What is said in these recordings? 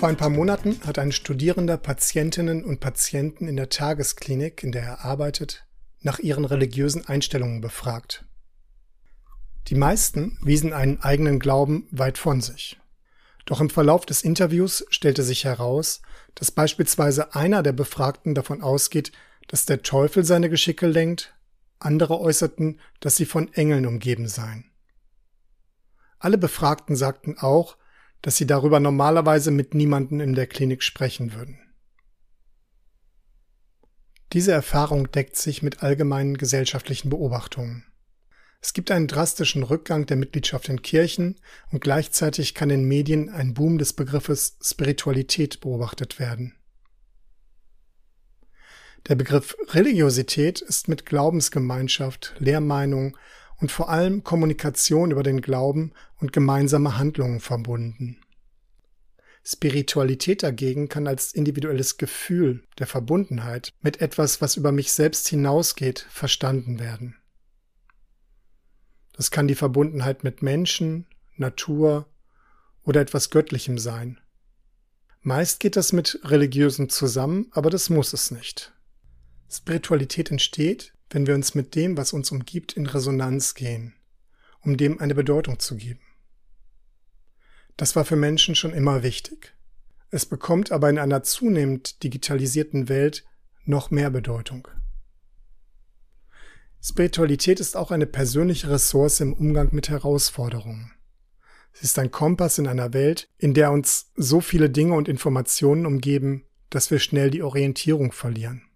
Vor ein paar Monaten hat ein Studierender Patientinnen und Patienten in der Tagesklinik, in der er arbeitet, nach ihren religiösen Einstellungen befragt. Die meisten wiesen einen eigenen Glauben weit von sich. Doch im Verlauf des Interviews stellte sich heraus, dass beispielsweise einer der Befragten davon ausgeht, dass der Teufel seine Geschicke lenkt, andere äußerten, dass sie von Engeln umgeben seien. Alle Befragten sagten auch, dass sie darüber normalerweise mit niemanden in der Klinik sprechen würden. Diese Erfahrung deckt sich mit allgemeinen gesellschaftlichen Beobachtungen. Es gibt einen drastischen Rückgang der Mitgliedschaft in Kirchen und gleichzeitig kann in Medien ein Boom des Begriffes Spiritualität beobachtet werden. Der Begriff Religiosität ist mit Glaubensgemeinschaft, Lehrmeinung und vor allem Kommunikation über den Glauben und gemeinsame Handlungen verbunden. Spiritualität dagegen kann als individuelles Gefühl der Verbundenheit mit etwas, was über mich selbst hinausgeht, verstanden werden. Das kann die Verbundenheit mit Menschen, Natur oder etwas Göttlichem sein. Meist geht das mit Religiösen zusammen, aber das muss es nicht. Spiritualität entsteht, wenn wir uns mit dem, was uns umgibt, in Resonanz gehen, um dem eine Bedeutung zu geben. Das war für Menschen schon immer wichtig. Es bekommt aber in einer zunehmend digitalisierten Welt noch mehr Bedeutung. Spiritualität ist auch eine persönliche Ressource im Umgang mit Herausforderungen. Sie ist ein Kompass in einer Welt, in der uns so viele Dinge und Informationen umgeben, dass wir schnell die Orientierung verlieren.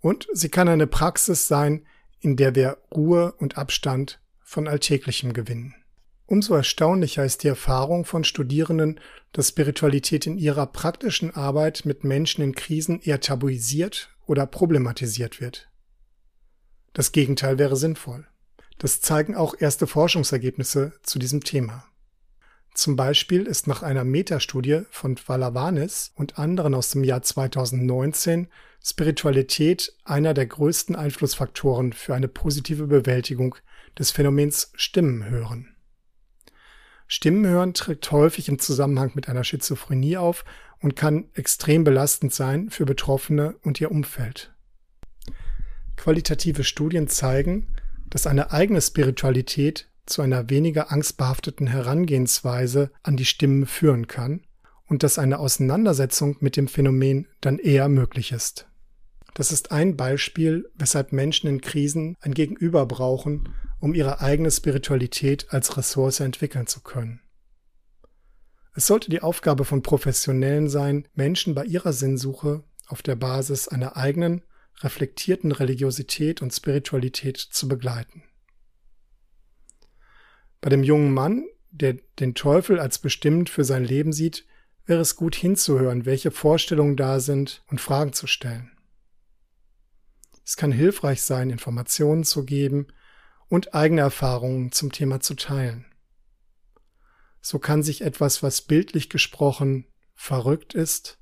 Und sie kann eine Praxis sein, in der wir Ruhe und Abstand von Alltäglichem gewinnen. Umso erstaunlicher ist die Erfahrung von Studierenden, dass Spiritualität in ihrer praktischen Arbeit mit Menschen in Krisen eher tabuisiert oder problematisiert wird. Das Gegenteil wäre sinnvoll. Das zeigen auch erste Forschungsergebnisse zu diesem Thema. Zum Beispiel ist nach einer Metastudie von Valavanis und anderen aus dem Jahr 2019 Spiritualität einer der größten Einflussfaktoren für eine positive Bewältigung des Phänomens Stimmenhören. Stimmenhören tritt häufig im Zusammenhang mit einer Schizophrenie auf und kann extrem belastend sein für Betroffene und ihr Umfeld. Qualitative Studien zeigen, dass eine eigene Spiritualität zu einer weniger angstbehafteten Herangehensweise an die Stimmen führen kann und dass eine Auseinandersetzung mit dem Phänomen dann eher möglich ist. Das ist ein Beispiel, weshalb Menschen in Krisen ein Gegenüber brauchen, um ihre eigene Spiritualität als Ressource entwickeln zu können. Es sollte die Aufgabe von Professionellen sein, Menschen bei ihrer Sinnsuche auf der Basis einer eigenen, reflektierten Religiosität und Spiritualität zu begleiten. Bei dem jungen Mann, der den Teufel als bestimmt für sein Leben sieht, wäre es gut hinzuhören, welche Vorstellungen da sind und Fragen zu stellen. Es kann hilfreich sein, Informationen zu geben und eigene Erfahrungen zum Thema zu teilen. So kann sich etwas, was bildlich gesprochen verrückt ist,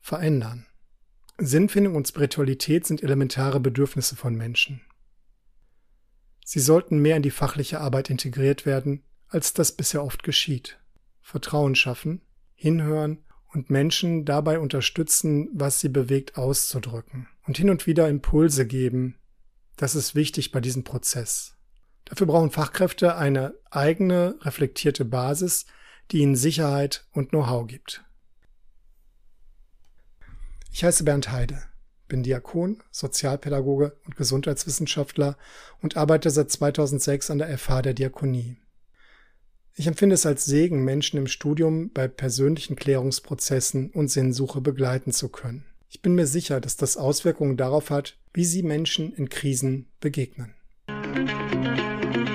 verändern. Sinnfindung und Spiritualität sind elementare Bedürfnisse von Menschen. Sie sollten mehr in die fachliche Arbeit integriert werden, als das bisher oft geschieht. Vertrauen schaffen, hinhören und Menschen dabei unterstützen, was sie bewegt auszudrücken und hin und wieder Impulse geben. Das ist wichtig bei diesem Prozess. Dafür brauchen Fachkräfte eine eigene, reflektierte Basis, die ihnen Sicherheit und Know-how gibt. Ich heiße Bernd Heide, bin Diakon, Sozialpädagoge und Gesundheitswissenschaftler und arbeite seit 2006 an der FH der Diakonie. Ich empfinde es als Segen, Menschen im Studium bei persönlichen Klärungsprozessen und Sinnsuche begleiten zu können. Ich bin mir sicher, dass das Auswirkungen darauf hat, wie Sie Menschen in Krisen begegnen. Musik